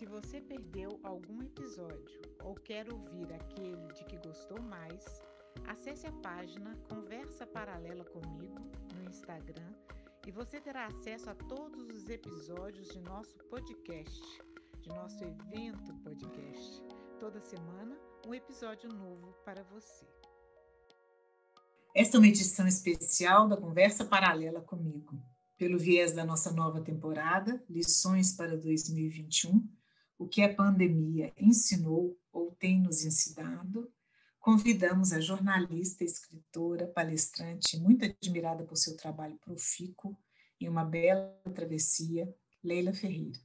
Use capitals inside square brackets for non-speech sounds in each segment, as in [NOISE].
Se você perdeu algum episódio ou quer ouvir aquele de que gostou mais, acesse a página Conversa Paralela comigo no Instagram e você terá acesso a todos os episódios de nosso podcast, de nosso evento podcast. Toda semana, um episódio novo para você. Esta é uma edição especial da Conversa Paralela comigo. Pelo viés da nossa nova temporada, Lições para 2021, o que a pandemia ensinou ou tem nos ensinado, convidamos a jornalista, escritora, palestrante, muito admirada por seu trabalho profícuo em uma bela travessia, Leila Ferreira.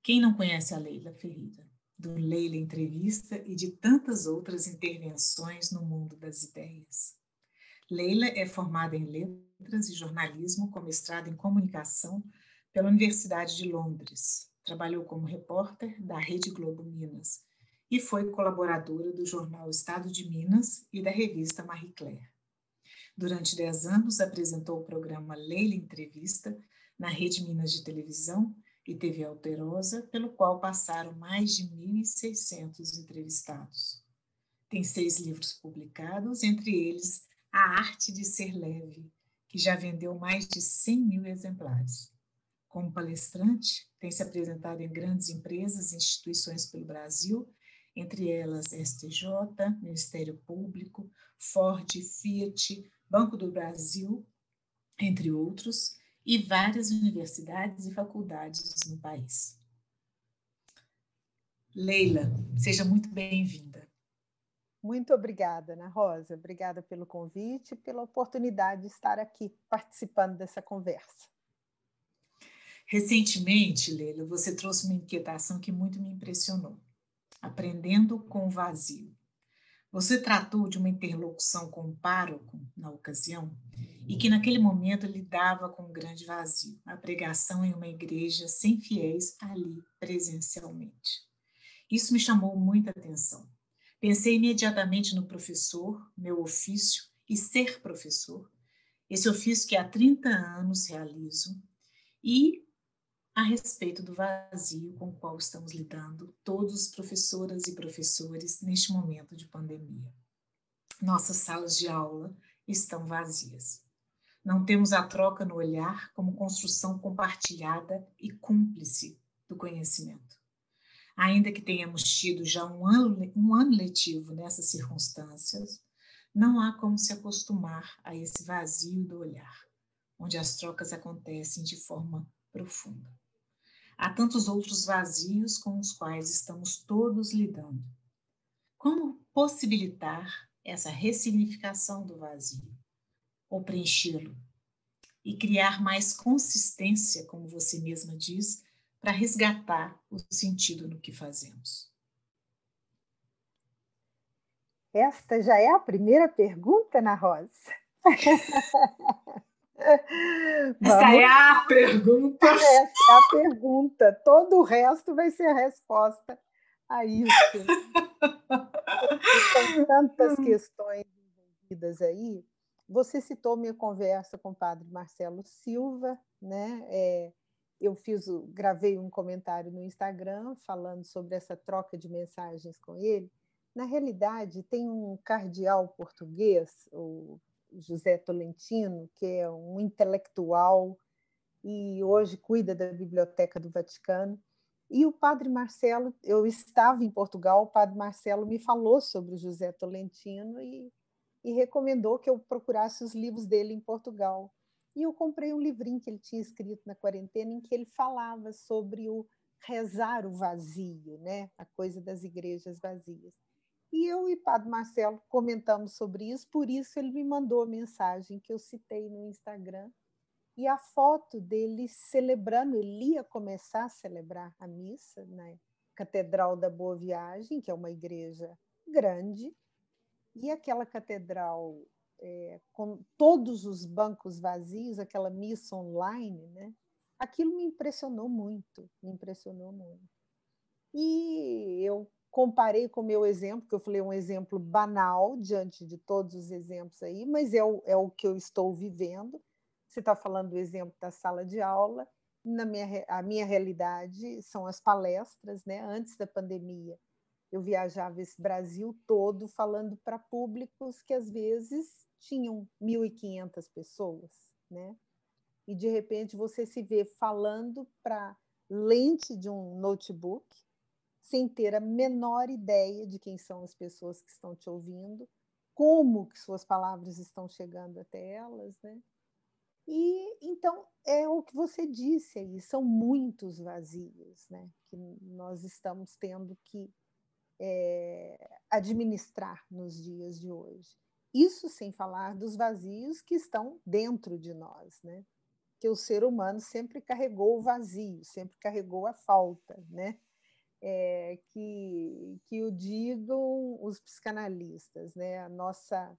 Quem não conhece a Leila Ferreira? Do Leila Entrevista e de tantas outras intervenções no mundo das ideias. Leila é formada em Letras e Jornalismo com mestrado em Comunicação pela Universidade de Londres. Trabalhou como repórter da Rede Globo Minas e foi colaboradora do jornal Estado de Minas e da revista Marie Claire. Durante dez anos, apresentou o programa Leila Entrevista na Rede Minas de Televisão e TV Alterosa, pelo qual passaram mais de 1.600 entrevistados. Tem seis livros publicados, entre eles A Arte de Ser Leve, que já vendeu mais de 100 mil exemplares. Como palestrante, tem se apresentado em grandes empresas e instituições pelo Brasil entre elas STJ, Ministério Público, Ford, Fiat, Banco do Brasil, entre outros, e várias universidades e faculdades no país. Leila, seja muito bem-vinda. Muito obrigada, Ana Rosa. Obrigada pelo convite e pela oportunidade de estar aqui participando dessa conversa. Recentemente, Leila, você trouxe uma inquietação que muito me impressionou aprendendo com o vazio. Você tratou de uma interlocução com o pároco na ocasião e que naquele momento lidava com um grande vazio, a pregação em uma igreja sem fiéis ali presencialmente. Isso me chamou muita atenção. Pensei imediatamente no professor, meu ofício e ser professor, esse ofício que há 30 anos realizo, e a respeito do vazio com o qual estamos lidando, todos professoras e professores, neste momento de pandemia. Nossas salas de aula estão vazias. Não temos a troca no olhar como construção compartilhada e cúmplice do conhecimento. Ainda que tenhamos tido já um ano, um ano letivo nessas circunstâncias, não há como se acostumar a esse vazio do olhar, onde as trocas acontecem de forma profunda. Há tantos outros vazios com os quais estamos todos lidando. Como possibilitar essa ressignificação do vazio? Ou preenchê-lo? E criar mais consistência, como você mesma diz, para resgatar o sentido no que fazemos. Esta já é a primeira pergunta, Ana Rosa. [LAUGHS] [LAUGHS] Essa é a pergunta. [LAUGHS] Essa é a pergunta. Todo o resto vai ser a resposta a isso. [LAUGHS] São tantas questões envolvidas aí. Você citou minha conversa com o padre Marcelo Silva, né? É, eu fiz, gravei um comentário no Instagram falando sobre essa troca de mensagens com ele. Na realidade, tem um cardeal português, o José Tolentino, que é um intelectual e hoje cuida da Biblioteca do Vaticano, E o padre Marcelo, eu estava em Portugal, o padre Marcelo me falou sobre o José Tolentino e, e recomendou que eu procurasse os livros dele em Portugal. E eu comprei um livrinho que ele tinha escrito na quarentena, em que ele falava sobre o rezar o vazio, né? a coisa das igrejas vazias. E eu e Padre Marcelo comentamos sobre isso, por isso ele me mandou a mensagem que eu citei no Instagram. E a foto dele celebrando, ele ia começar a celebrar a missa na Catedral da Boa Viagem, que é uma igreja grande, e aquela catedral é, com todos os bancos vazios, aquela missa online, né? Aquilo me impressionou muito, me impressionou muito. E comparei com o meu exemplo, que eu falei um exemplo banal diante de todos os exemplos aí, mas é o, é o que eu estou vivendo. Você está falando do exemplo da sala de aula, na minha, a minha realidade são as palestras, né? Antes da pandemia, eu viajava esse Brasil todo falando para públicos que às vezes tinham 1.500 pessoas, né? E de repente você se vê falando para lente de um notebook, sem ter a menor ideia de quem são as pessoas que estão te ouvindo, como que suas palavras estão chegando até elas, né? E então é o que você disse aí, são muitos vazios, né? Que nós estamos tendo que é, administrar nos dias de hoje. Isso sem falar dos vazios que estão dentro de nós, né? Que o ser humano sempre carregou o vazio, sempre carregou a falta, né? É, que, que o digam os psicanalistas, né? A nossa,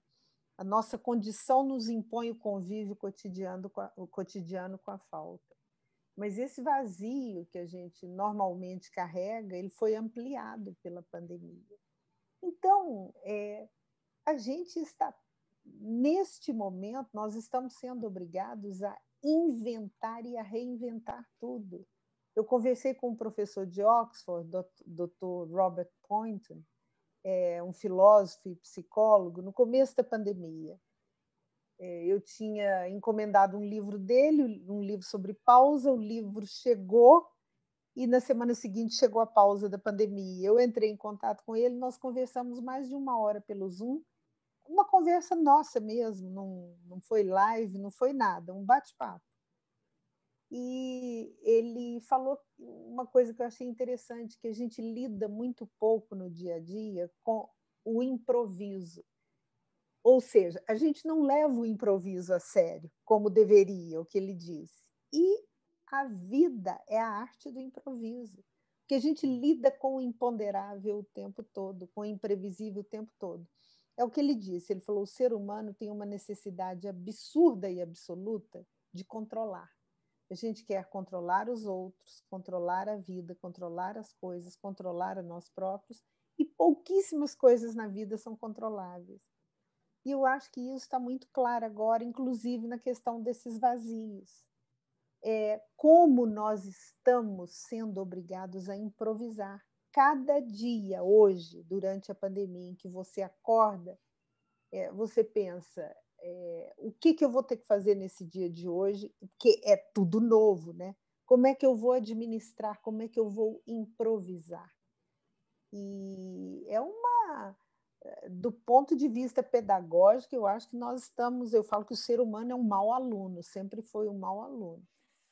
a nossa condição nos impõe o convívio cotidiano com a, o cotidiano com a falta. Mas esse vazio que a gente normalmente carrega, ele foi ampliado pela pandemia. Então, é, a gente está, neste momento, nós estamos sendo obrigados a inventar e a reinventar tudo. Eu conversei com um professor de Oxford, Dr. Robert Poynton, é, um filósofo e psicólogo, no começo da pandemia. É, eu tinha encomendado um livro dele, um livro sobre pausa, o livro chegou e na semana seguinte chegou a pausa da pandemia. Eu entrei em contato com ele, nós conversamos mais de uma hora pelo Zoom, uma conversa nossa mesmo, não, não foi live, não foi nada, um bate-papo e ele falou uma coisa que eu achei interessante, que a gente lida muito pouco no dia a dia com o improviso. Ou seja, a gente não leva o improviso a sério, como deveria, o que ele disse. E a vida é a arte do improviso, que a gente lida com o imponderável o tempo todo, com o imprevisível o tempo todo. É o que ele disse, ele falou: o ser humano tem uma necessidade absurda e absoluta de controlar a gente quer controlar os outros, controlar a vida, controlar as coisas, controlar a nós próprios, e pouquíssimas coisas na vida são controláveis. E eu acho que isso está muito claro agora, inclusive na questão desses vazios. É, como nós estamos sendo obrigados a improvisar. Cada dia, hoje, durante a pandemia, em que você acorda, é, você pensa: é, o que, que eu vou ter que fazer nesse dia de hoje, porque é tudo novo, né? Como é que eu vou administrar, como é que eu vou improvisar? E é uma. Eh, do ponto de vista pedagógico, eu acho que nós estamos. Eu falo que o ser humano é um mau aluno, sempre foi um mau aluno.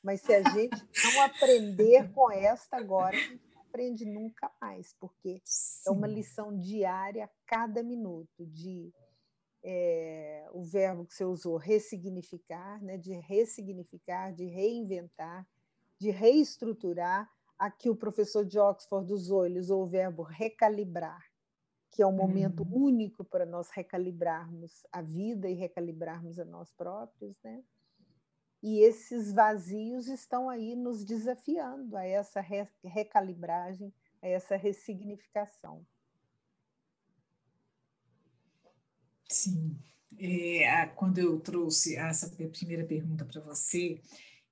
Mas se a [LAUGHS] gente não aprender com esta agora, a gente não aprende nunca mais, porque Sim. é uma lição diária a cada minuto de é, o verbo que você usou, ressignificar, né, de ressignificar, de reinventar, de reestruturar. Aqui o professor de Oxford usou, ele usou o verbo recalibrar, que é um momento uhum. único para nós recalibrarmos a vida e recalibrarmos a nós próprios, né? E esses vazios estão aí nos desafiando a essa recalibragem, a essa ressignificação. Sim. É, quando eu trouxe essa primeira pergunta para você,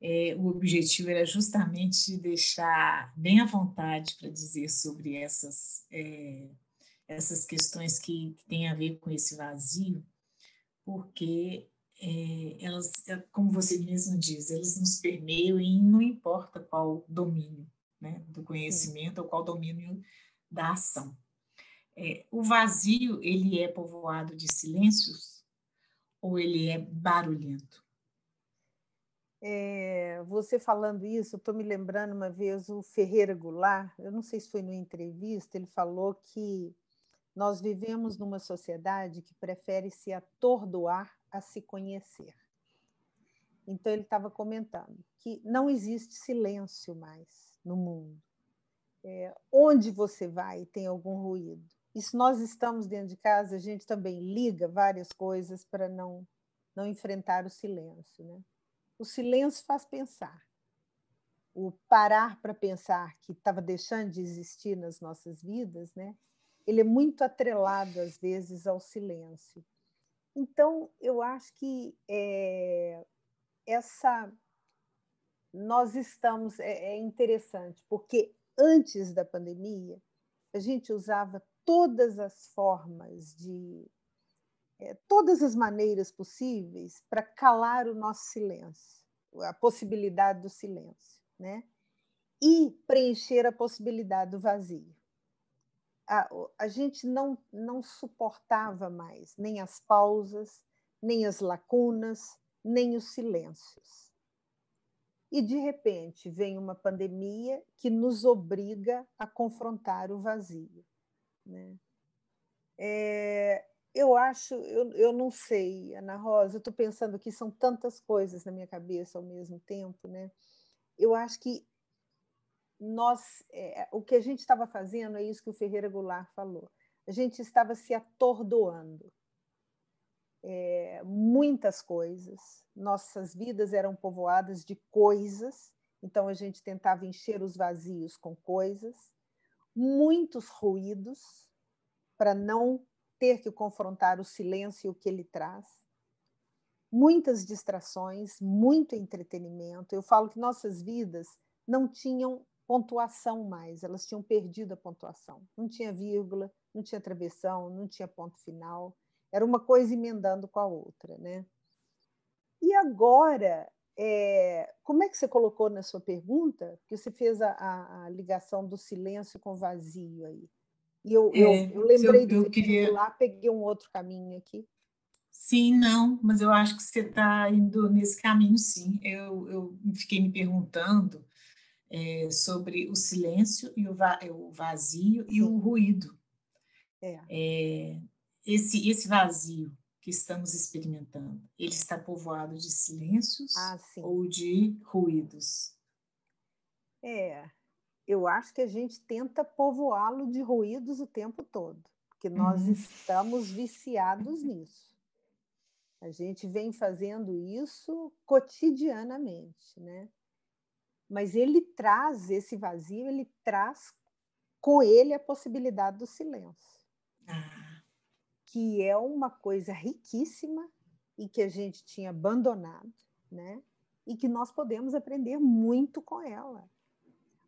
é, o objetivo era justamente deixar bem à vontade para dizer sobre essas, é, essas questões que, que têm a ver com esse vazio, porque é, elas, é, como você mesmo diz, elas nos permeiam e não importa qual domínio, né, do conhecimento, ou qual domínio da ação. É, o vazio, ele é povoado de silêncios ou ele é barulhento? É, você falando isso, estou me lembrando uma vez o Ferreira Goulart, eu não sei se foi numa entrevista, ele falou que nós vivemos numa sociedade que prefere se atordoar a se conhecer. Então, ele estava comentando que não existe silêncio mais no mundo. É, onde você vai tem algum ruído. E se nós estamos dentro de casa, a gente também liga várias coisas para não, não enfrentar o silêncio. Né? O silêncio faz pensar. O parar para pensar que estava deixando de existir nas nossas vidas, né? ele é muito atrelado, às vezes, ao silêncio. Então, eu acho que é, essa. Nós estamos. É, é interessante, porque antes da pandemia, a gente usava todas as formas de. É, todas as maneiras possíveis para calar o nosso silêncio, a possibilidade do silêncio, né? E preencher a possibilidade do vazio a, a gente não, não suportava mais nem as pausas, nem as lacunas, nem os silêncios. E, de repente, vem uma pandemia que nos obriga a confrontar o vazio. Né? É, eu acho, eu, eu não sei, Ana Rosa, eu estou pensando aqui, são tantas coisas na minha cabeça ao mesmo tempo. Né? Eu acho que nós, é, o que a gente estava fazendo é isso que o Ferreira Goulart falou. A gente estava se atordoando. É, muitas coisas, nossas vidas eram povoadas de coisas, então a gente tentava encher os vazios com coisas, muitos ruídos, para não ter que confrontar o silêncio e o que ele traz, muitas distrações, muito entretenimento. Eu falo que nossas vidas não tinham pontuação mais, elas tinham perdido a pontuação. Não tinha vírgula, não tinha travessão, não tinha ponto final. Era uma coisa emendando com a outra, né? E agora, é, como é que você colocou na sua pergunta? Que você fez a, a, a, ligação do silêncio com vazio aí. E eu, é, eu, eu, lembrei eu, eu do queria... lá, peguei um outro caminho aqui. Sim, não, mas eu acho que você está indo nesse caminho, sim. Eu, eu fiquei me perguntando é, sobre o silêncio e o, va o vazio e o ruído. É. É, esse, esse vazio que estamos experimentando, ele está povoado de silêncios ah, ou de ruídos? É, eu acho que a gente tenta povoá-lo de ruídos o tempo todo, porque nós uhum. estamos viciados nisso. A gente vem fazendo isso cotidianamente, né? mas ele traz esse vazio, ele traz com ele a possibilidade do silêncio, ah. Que é uma coisa riquíssima e que a gente tinha abandonado, né? E que nós podemos aprender muito com ela.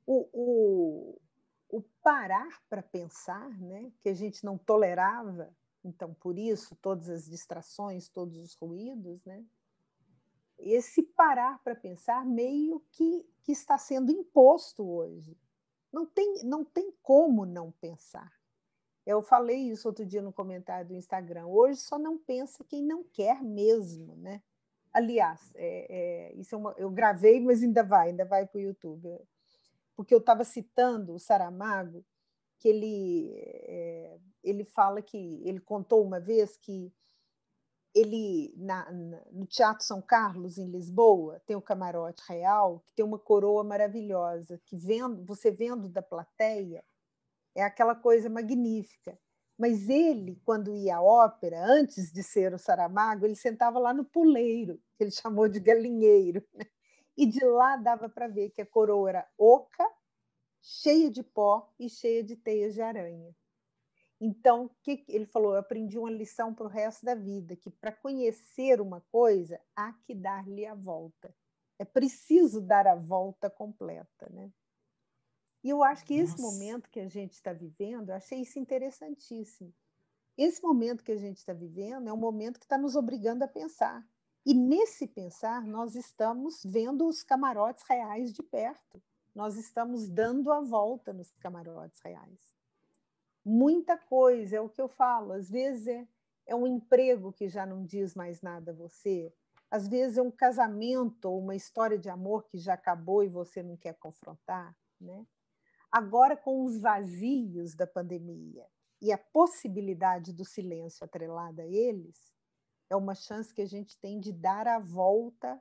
O, o, o parar para pensar, né? Que a gente não tolerava, então por isso todas as distrações, todos os ruídos, né? esse parar para pensar meio que, que está sendo imposto hoje. Não tem, não tem como não pensar. Eu falei isso outro dia no comentário do Instagram. Hoje só não pensa quem não quer mesmo, né? Aliás, é, é, isso é uma, eu gravei, mas ainda vai, ainda vai para o YouTube. Porque eu estava citando o Saramago, que ele, é, ele fala que ele contou uma vez que ele na, na, no Teatro São Carlos em Lisboa tem o camarote real que tem uma coroa maravilhosa que vendo você vendo da plateia é aquela coisa magnífica mas ele quando ia à ópera antes de ser o Saramago ele sentava lá no puleiro que ele chamou de galinheiro né? e de lá dava para ver que a coroa era oca cheia de pó e cheia de teias de aranha então, que ele falou, eu aprendi uma lição para o resto da vida, que para conhecer uma coisa, há que dar-lhe a volta. É preciso dar a volta completa, né? E eu acho que esse momento que a gente está vivendo, eu achei isso interessantíssimo. Esse momento que a gente está vivendo é um momento que está nos obrigando a pensar. E nesse pensar, nós estamos vendo os camarotes reais de perto. nós estamos dando a volta nos camarotes reais. Muita coisa, é o que eu falo, às vezes é, é um emprego que já não diz mais nada a você, às vezes é um casamento ou uma história de amor que já acabou e você não quer confrontar, né? Agora, com os vazios da pandemia e a possibilidade do silêncio atrelada a eles, é uma chance que a gente tem de dar a volta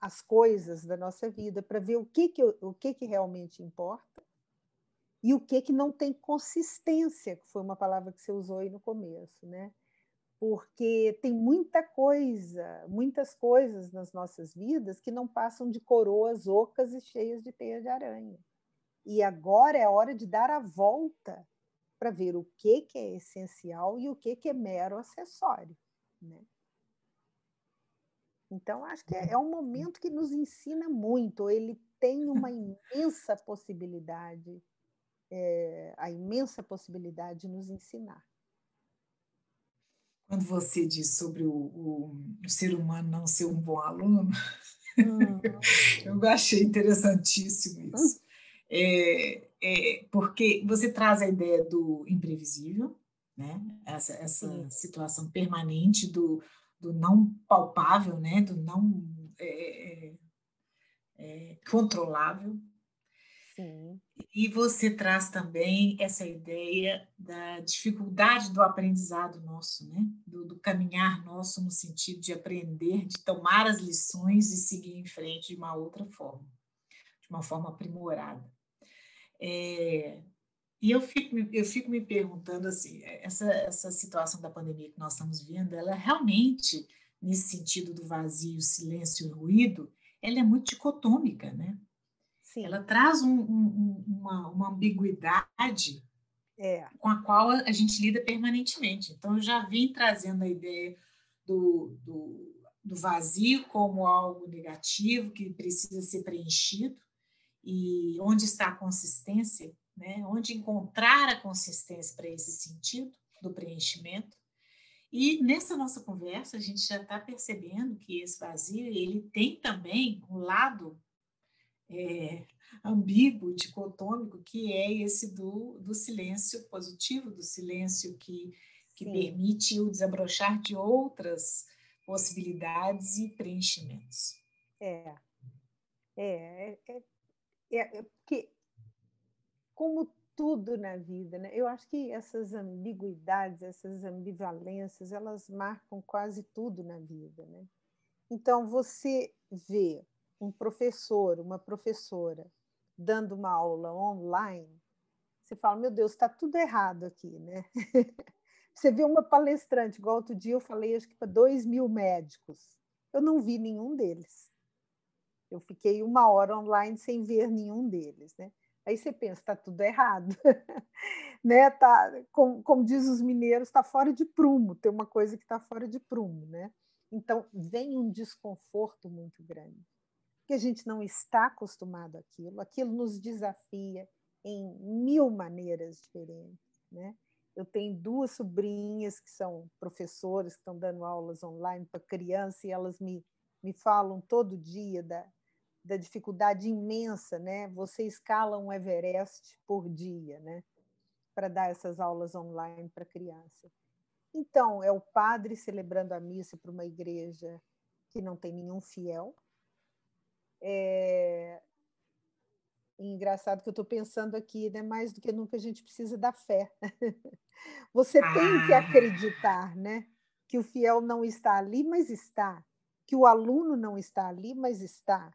às coisas da nossa vida para ver o que, que, o que, que realmente importa e o que, que não tem consistência, que foi uma palavra que você usou aí no começo, né? Porque tem muita coisa, muitas coisas nas nossas vidas que não passam de coroas ocas e cheias de teia de aranha. E agora é a hora de dar a volta para ver o que, que é essencial e o que, que é mero acessório. Né? Então, acho que é, é um momento que nos ensina muito, ele tem uma imensa possibilidade, é, a imensa possibilidade de nos ensinar. Quando você diz sobre o, o, o ser humano não ser um bom aluno, [LAUGHS] uhum. eu achei interessantíssimo isso. É, é, porque você traz a ideia do imprevisível, né? essa, essa situação permanente do, do não palpável, né? do não é, é, é, controlável. Sim. E você traz também essa ideia da dificuldade do aprendizado nosso, né? do, do caminhar nosso no sentido de aprender, de tomar as lições e seguir em frente de uma outra forma, de uma forma aprimorada. É, e eu fico, eu fico me perguntando assim, essa, essa situação da pandemia que nós estamos vendo, ela realmente, nesse sentido do vazio, silêncio e ruído, ela é muito dicotômica, né? Sim. Ela traz um, um, uma, uma ambiguidade é. com a qual a gente lida permanentemente. Então, eu já vim trazendo a ideia do, do, do vazio como algo negativo que precisa ser preenchido, e onde está a consistência, né? onde encontrar a consistência para esse sentido do preenchimento. E nessa nossa conversa, a gente já está percebendo que esse vazio ele tem também um lado é, ambíguo, dicotômico, que é esse do, do silêncio positivo, do silêncio que, que permite o desabrochar de outras possibilidades e preenchimentos. É, é, é, é, é porque, como tudo na vida, né? eu acho que essas ambiguidades, essas ambivalências, elas marcam quase tudo na vida. Né? Então, você vê um professor, uma professora, dando uma aula online, você fala, meu Deus, está tudo errado aqui, né? [LAUGHS] você vê uma palestrante, igual outro dia eu falei, acho que para dois mil médicos. Eu não vi nenhum deles. Eu fiquei uma hora online sem ver nenhum deles, né? Aí você pensa, está tudo errado, [LAUGHS] né? Tá, como, como diz os mineiros, está fora de prumo. Tem uma coisa que está fora de prumo, né? Então vem um desconforto muito grande, porque a gente não está acostumado àquilo. Aquilo nos desafia em mil maneiras diferentes, né? Eu tenho duas sobrinhas que são professoras que estão dando aulas online para criança e elas me, me falam todo dia da, da dificuldade imensa, né? Você escala um Everest por dia, né? Para dar essas aulas online para criança. Então, é o padre celebrando a missa para uma igreja que não tem nenhum fiel. É... Engraçado que eu estou pensando aqui, né? Mais do que nunca a gente precisa da fé. [LAUGHS] Você tem que ah. acreditar, né? Que o fiel não está ali, mas está. Que o aluno não está ali, mas está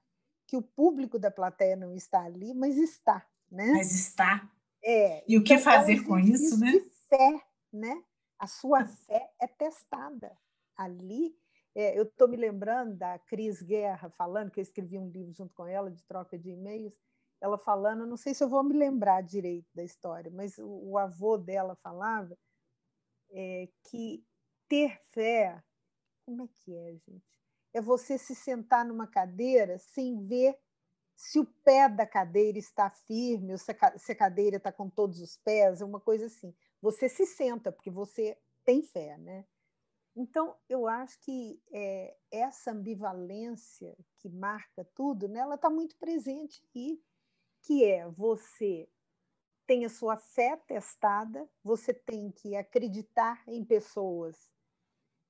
que o público da plateia não está ali, mas está, né? Mas está. É. E o que então, fazer é um com isso, né? De fé, né? A sua fé é testada ali. É, eu estou me lembrando da Cris Guerra falando que eu escrevi um livro junto com ela de troca de e-mails. Ela falando, não sei se eu vou me lembrar direito da história, mas o, o avô dela falava é, que ter fé, como é que é, gente? é você se sentar numa cadeira sem ver se o pé da cadeira está firme, ou se a cadeira está com todos os pés, é uma coisa assim. Você se senta, porque você tem fé, né? Então, eu acho que é, essa ambivalência que marca tudo, né, ela está muito presente aqui, que é você tem a sua fé testada, você tem que acreditar em pessoas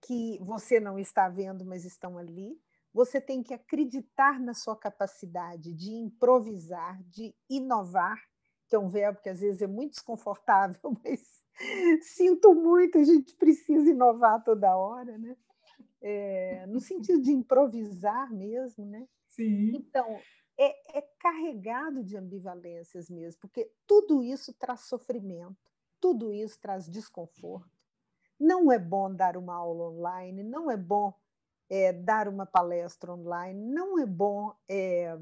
que você não está vendo, mas estão ali. Você tem que acreditar na sua capacidade de improvisar, de inovar, que é um verbo que às vezes é muito desconfortável, [LAUGHS] mas sinto muito, a gente precisa inovar toda hora, né? É, no sentido de improvisar mesmo, né? Sim. Então, é, é carregado de ambivalências mesmo, porque tudo isso traz sofrimento, tudo isso traz desconforto. Não é bom dar uma aula online, não é bom é, dar uma palestra online, não é bom é,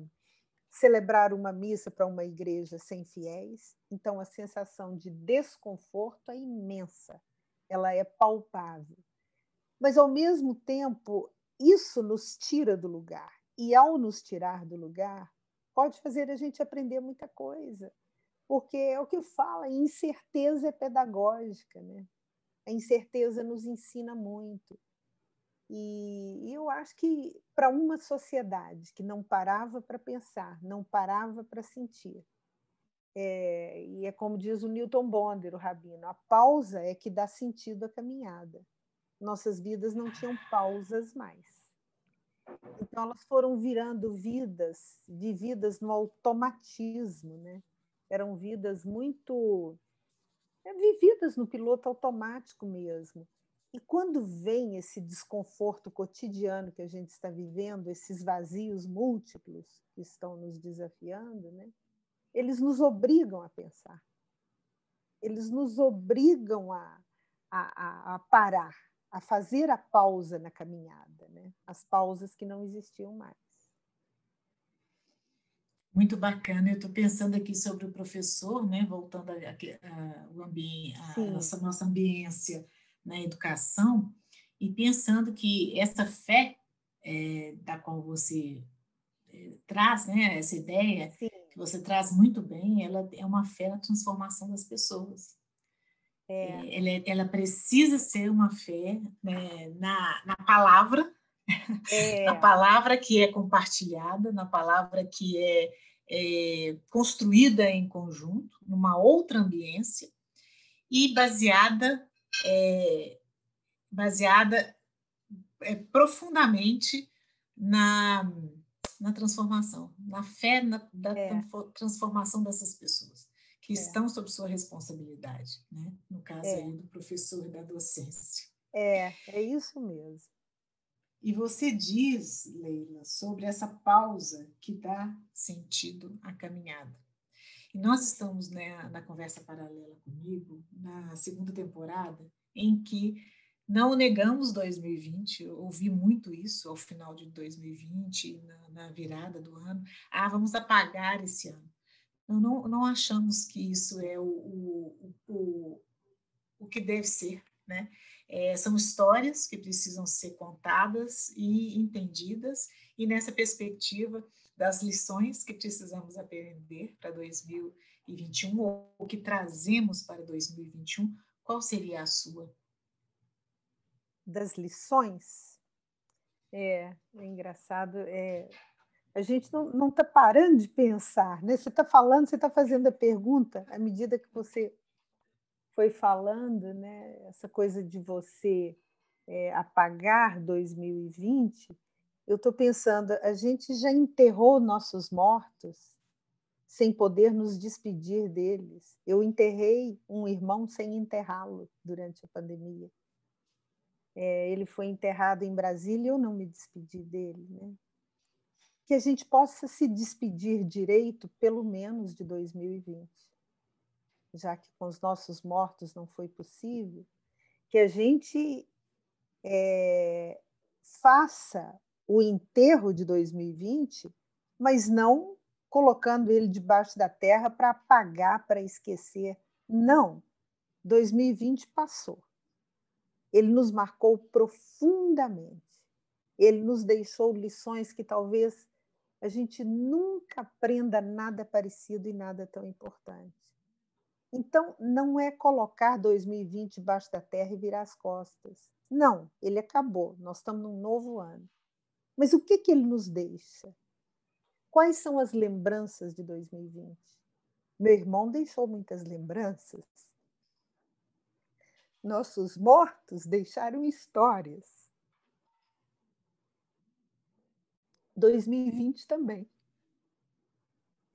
celebrar uma missa para uma igreja sem fiéis. Então, a sensação de desconforto é imensa, ela é palpável. Mas, ao mesmo tempo, isso nos tira do lugar. E, ao nos tirar do lugar, pode fazer a gente aprender muita coisa. Porque é o que fala, incerteza é pedagógica. Né? A incerteza nos ensina muito. E, eu acho que para uma sociedade que não parava para pensar, não parava para sentir, é, e é como diz o Newton Bonder, o rabino, a pausa é que dá sentido à caminhada. Nossas vidas não tinham pausas mais. Então elas foram virando vidas vividas no automatismo, né? Eram vidas muito é, vividas no piloto automático mesmo. E quando vem esse desconforto cotidiano que a gente está vivendo, esses vazios múltiplos que estão nos desafiando, né? eles nos obrigam a pensar. Eles nos obrigam a, a, a parar, a fazer a pausa na caminhada, né? as pausas que não existiam mais. Muito bacana. Eu estou pensando aqui sobre o professor, né? voltando ao ambiente, a nossa, nossa ambiência na educação e pensando que essa fé é, da qual você é, traz, né, essa ideia Sim. que você traz muito bem, ela é uma fé na transformação das pessoas. É. é ela, é, ela, precisa ser uma fé né, na, na palavra, [LAUGHS] na palavra que é compartilhada, na palavra que é, é, construída em conjunto, numa outra ambiência, e baseada é, baseada é, profundamente na, na transformação, na fé na, da é. transformação dessas pessoas que é. estão sob sua responsabilidade, né? no caso é. aí do professor e da docência. É, é isso mesmo. E você diz, Leila, sobre essa pausa que dá sentido à caminhada. E nós estamos né, na conversa paralela comigo, na segunda temporada, em que não negamos 2020, eu ouvi muito isso ao final de 2020, na, na virada do ano. Ah, vamos apagar esse ano. Não, não, não achamos que isso é o, o, o, o que deve ser, né? É, são histórias que precisam ser contadas e entendidas, e nessa perspectiva das lições que precisamos aprender para 2021 ou que trazemos para 2021, qual seria a sua? Das lições? É, é engraçado. É, a gente não está parando de pensar, né? Você está falando, você está fazendo a pergunta à medida que você foi falando, né? Essa coisa de você é, apagar 2020 eu estou pensando, a gente já enterrou nossos mortos sem poder nos despedir deles. Eu enterrei um irmão sem enterrá-lo durante a pandemia. É, ele foi enterrado em Brasília e eu não me despedi dele. Né? Que a gente possa se despedir direito, pelo menos de 2020, já que com os nossos mortos não foi possível, que a gente é, faça o enterro de 2020, mas não colocando ele debaixo da terra para apagar, para esquecer. Não. 2020 passou. Ele nos marcou profundamente. Ele nos deixou lições que talvez a gente nunca aprenda nada parecido e nada tão importante. Então, não é colocar 2020 debaixo da terra e virar as costas. Não, ele acabou. Nós estamos num novo ano. Mas o que, que ele nos deixa? Quais são as lembranças de 2020? Meu irmão deixou muitas lembranças. Nossos mortos deixaram histórias. 2020 também.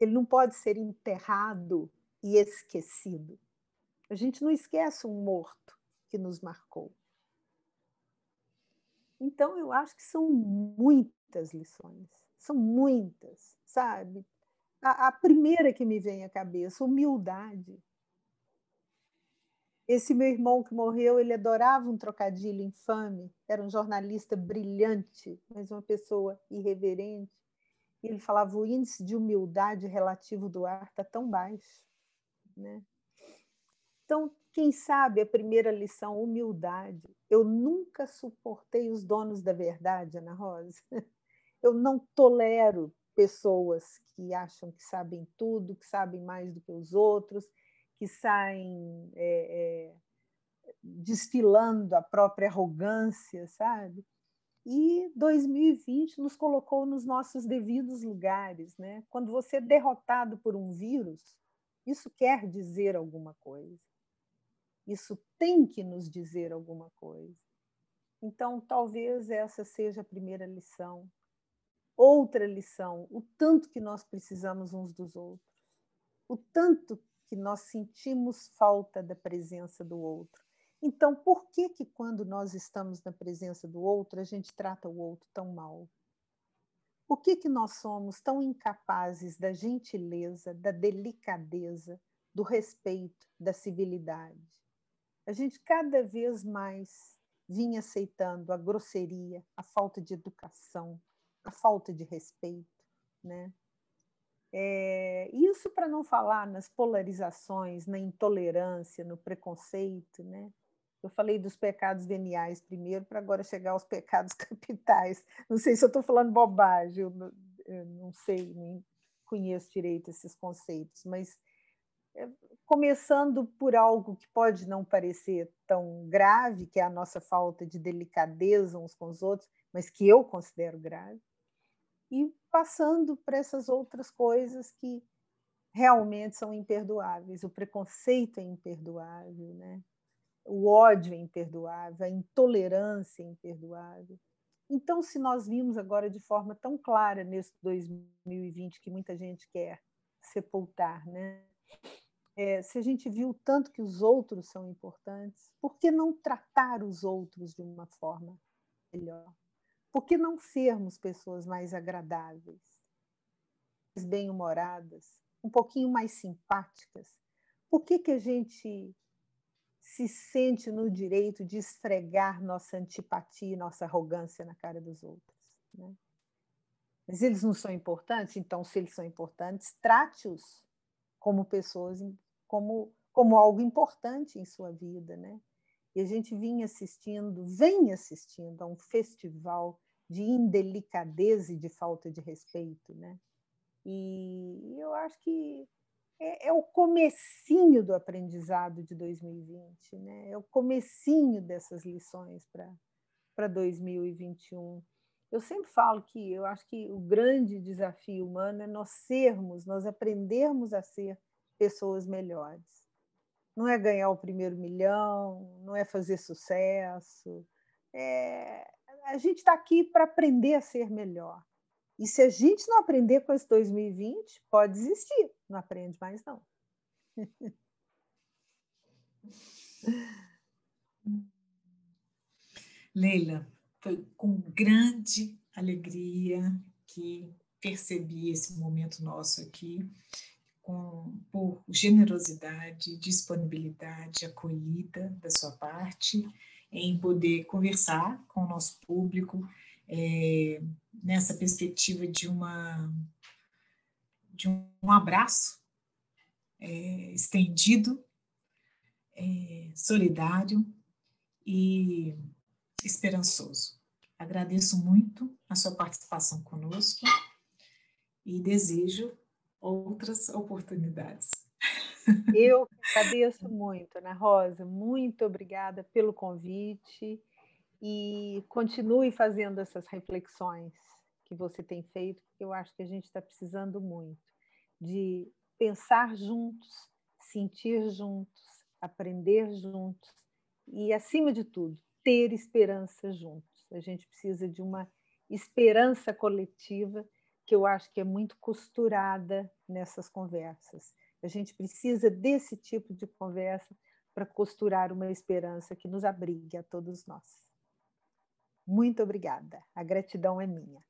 Ele não pode ser enterrado e esquecido. A gente não esquece um morto que nos marcou. Então, eu acho que são muitas lições, são muitas, sabe? A, a primeira que me vem à cabeça, humildade. Esse meu irmão que morreu, ele adorava um trocadilho infame, era um jornalista brilhante, mas uma pessoa irreverente. Ele falava: o índice de humildade relativo do ar está tão baixo. Né? Então, quem sabe a primeira lição, humildade. Eu nunca suportei os donos da verdade, Ana Rosa. Eu não tolero pessoas que acham que sabem tudo, que sabem mais do que os outros, que saem é, é, desfilando a própria arrogância, sabe? E 2020 nos colocou nos nossos devidos lugares, né? Quando você é derrotado por um vírus, isso quer dizer alguma coisa. Isso tem que nos dizer alguma coisa. Então, talvez essa seja a primeira lição. Outra lição, o tanto que nós precisamos uns dos outros. O tanto que nós sentimos falta da presença do outro. Então, por que que quando nós estamos na presença do outro, a gente trata o outro tão mal? Por que que nós somos tão incapazes da gentileza, da delicadeza, do respeito, da civilidade? A gente cada vez mais vinha aceitando a grosseria, a falta de educação, a falta de respeito, né? É, isso para não falar nas polarizações, na intolerância, no preconceito, né? Eu falei dos pecados veniais primeiro, para agora chegar aos pecados [LAUGHS] capitais. Não sei se eu estou falando bobagem, eu não, eu não, sei, nem conheço direito esses conceitos, mas começando por algo que pode não parecer tão grave, que é a nossa falta de delicadeza uns com os outros, mas que eu considero grave e passando para essas outras coisas que realmente são imperdoáveis. O preconceito é imperdoável, né? o ódio é imperdoável, a intolerância é imperdoável. Então, se nós vimos agora de forma tão clara nesse 2020 que muita gente quer sepultar, né? É, se a gente viu tanto que os outros são importantes, por que não tratar os outros de uma forma melhor? Por que não sermos pessoas mais agradáveis, mais bem-humoradas, um pouquinho mais simpáticas? Por que, que a gente se sente no direito de esfregar nossa antipatia e nossa arrogância na cara dos outros? Né? Mas eles não são importantes, então, se eles são importantes, trate-os como pessoas, como, como algo importante em sua vida, né? E a gente vinha assistindo, vem assistindo a um festival de indelicadeza e de falta de respeito, né? E eu acho que é, é, o comecinho do aprendizado de 2020, né? É o comecinho dessas lições para 2021. Eu sempre falo que eu acho que o grande desafio humano é nós sermos, nós aprendermos a ser pessoas melhores. Não é ganhar o primeiro milhão, não é fazer sucesso, é, a gente está aqui para aprender a ser melhor. E se a gente não aprender com esse 2020, pode desistir. Não aprende mais, não. [LAUGHS] Leila, foi com grande alegria que percebi esse momento nosso aqui, com, por generosidade, disponibilidade, acolhida da sua parte em poder conversar com o nosso público é, nessa perspectiva de uma de um abraço é, estendido, é, solidário e esperançoso. Agradeço muito a sua participação conosco e desejo outras oportunidades. Eu [LAUGHS] agradeço muito, Ana Rosa, muito obrigada pelo convite e continue fazendo essas reflexões que você tem feito, porque eu acho que a gente está precisando muito de pensar juntos, sentir juntos, aprender juntos e, acima de tudo, ter esperança juntos. A gente precisa de uma esperança coletiva que eu acho que é muito costurada nessas conversas. A gente precisa desse tipo de conversa para costurar uma esperança que nos abrigue a todos nós. Muito obrigada. A gratidão é minha.